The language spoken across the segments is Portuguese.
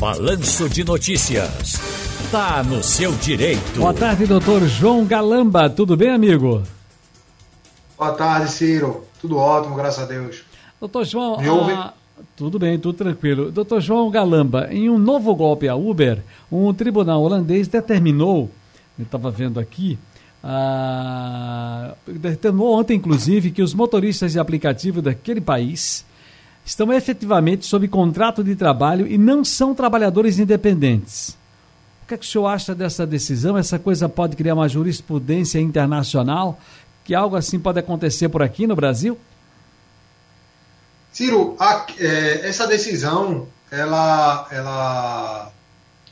Balanço de Notícias. Tá no seu direito. Boa tarde, doutor João Galamba. Tudo bem, amigo? Boa tarde, Ciro. Tudo ótimo, graças a Deus. Doutor João. Me ouve? Ah, tudo bem, tudo tranquilo. Doutor João Galamba, em um novo golpe à Uber, um tribunal holandês determinou, eu estava vendo aqui, ah, determinou ontem, inclusive, que os motoristas de aplicativo daquele país estão efetivamente sob contrato de trabalho e não são trabalhadores independentes. O que, é que o senhor acha dessa decisão? Essa coisa pode criar uma jurisprudência internacional? Que algo assim pode acontecer por aqui no Brasil? Ciro, a, é, essa decisão ela, ela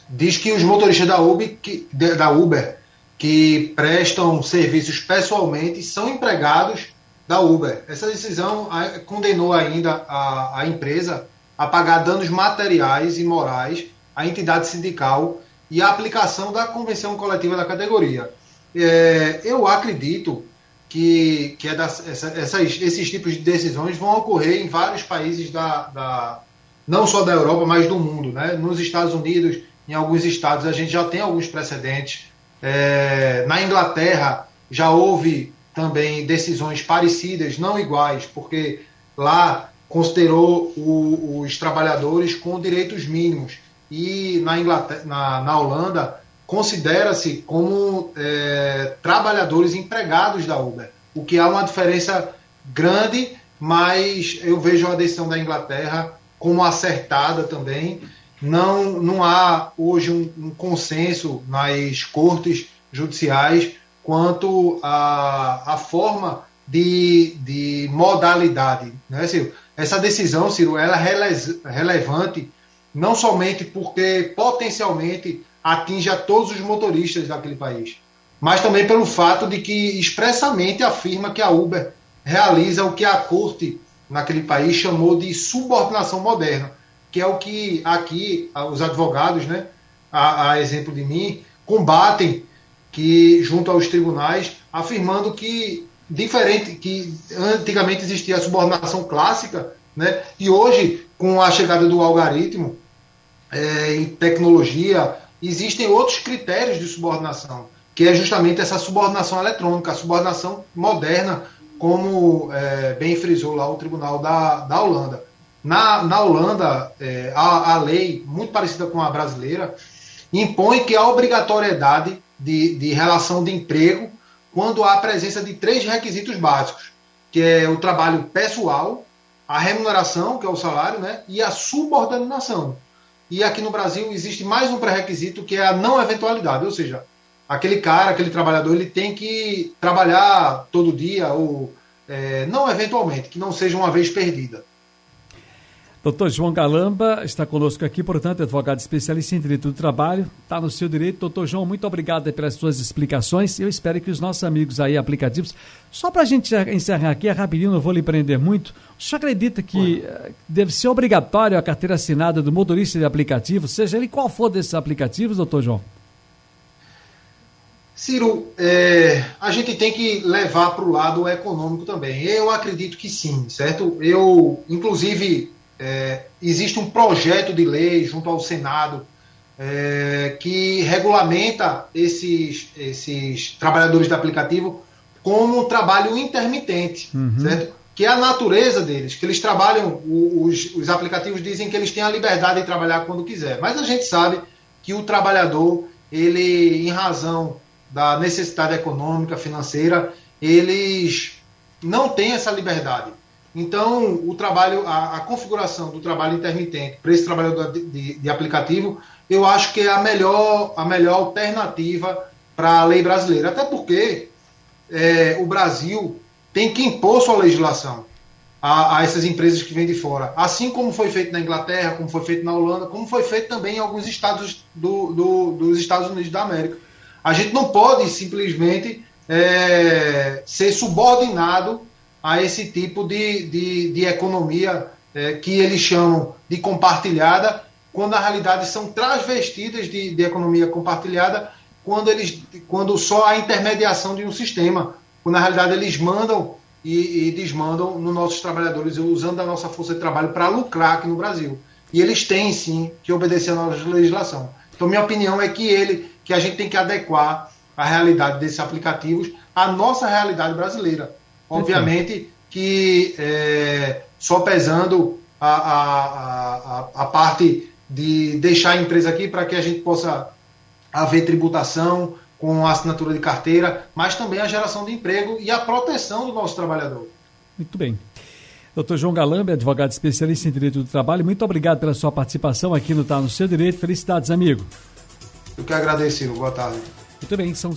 diz que os motoristas da Uber, que, da Uber que prestam serviços pessoalmente são empregados da Uber. Essa decisão condenou ainda a, a empresa a pagar danos materiais e morais à entidade sindical e à aplicação da convenção coletiva da categoria. É, eu acredito que, que é essa, essas, esses tipos de decisões vão ocorrer em vários países da, da, não só da Europa, mas do mundo. Né? Nos Estados Unidos, em alguns estados, a gente já tem alguns precedentes. É, na Inglaterra já houve também decisões parecidas, não iguais, porque lá considerou o, os trabalhadores com direitos mínimos e na, Inglaterra, na, na Holanda considera-se como é, trabalhadores empregados da Uber, o que há uma diferença grande, mas eu vejo a decisão da Inglaterra como acertada também. Não, não há hoje um, um consenso nas cortes judiciais quanto à, a forma de, de modalidade. Né, Ciro? Essa decisão, Ciro, ela é relevante não somente porque potencialmente atinge a todos os motoristas daquele país, mas também pelo fato de que expressamente afirma que a Uber realiza o que a corte naquele país chamou de subordinação moderna, que é o que aqui os advogados, né, a, a exemplo de mim, combatem que junto aos tribunais, afirmando que diferente que antigamente existia a subordinação clássica, né? E hoje, com a chegada do algoritmo é, e tecnologia, existem outros critérios de subordinação, que é justamente essa subordinação eletrônica, a subordinação moderna, como é, bem frisou lá o tribunal da, da Holanda. Na, na Holanda, é, a, a lei, muito parecida com a brasileira, impõe que a obrigatoriedade de, de relação de emprego quando há a presença de três requisitos básicos, que é o trabalho pessoal, a remuneração, que é o salário, né, e a subordinação. E aqui no Brasil existe mais um pré-requisito que é a não eventualidade, ou seja, aquele cara, aquele trabalhador, ele tem que trabalhar todo dia ou é, não eventualmente, que não seja uma vez perdida. Doutor João Galamba está conosco aqui, portanto, advogado especialista em direito do trabalho, está no seu direito. Doutor João, muito obrigado pelas suas explicações. Eu espero que os nossos amigos aí, aplicativos, só para a gente encerrar aqui, é rapidinho, não vou lhe prender muito. O senhor acredita que eh, deve ser obrigatório a carteira assinada do motorista de aplicativo, seja ele qual for desses aplicativos, doutor João? Ciro, é, a gente tem que levar para o lado econômico também. Eu acredito que sim, certo? Eu, inclusive, é, existe um projeto de lei junto ao Senado é, que regulamenta esses, esses trabalhadores de aplicativo como um trabalho intermitente, uhum. certo? Que é a natureza deles, que eles trabalham, os, os aplicativos dizem que eles têm a liberdade de trabalhar quando quiser, mas a gente sabe que o trabalhador, ele, em razão da necessidade econômica, financeira, eles não têm essa liberdade. Então, o trabalho, a, a configuração do trabalho intermitente para esse trabalhador de, de, de, aplicativo, eu acho que é a melhor, a melhor alternativa para a lei brasileira. Até porque é, o Brasil tem que impor sua legislação a, a, essas empresas que vêm de fora. Assim como foi feito na Inglaterra, como foi feito na Holanda, como foi feito também em alguns estados do, do, dos Estados Unidos da América. A gente não pode simplesmente é, ser subordinado a esse tipo de, de, de economia é, que eles chamam de compartilhada, quando na realidade são transvestidas de, de economia compartilhada, quando, eles, quando só há intermediação de um sistema, quando na realidade eles mandam e, e desmandam nos nossos trabalhadores, usando a nossa força de trabalho para lucrar aqui no Brasil. e eles têm sim que obedecer a nossa legislação. Então, minha opinião é que ele, que a gente tem que adequar a realidade desses aplicativos à nossa realidade brasileira. Obviamente que é, só pesando a, a, a, a parte de deixar a empresa aqui para que a gente possa haver tributação com a assinatura de carteira, mas também a geração de emprego e a proteção do nosso trabalhador. Muito bem. Doutor João Galambe, advogado especialista em Direito do Trabalho, muito obrigado pela sua participação aqui no Tá no Seu Direito. Felicidades, amigo. Eu que agradeço, boa tarde. Muito bem, são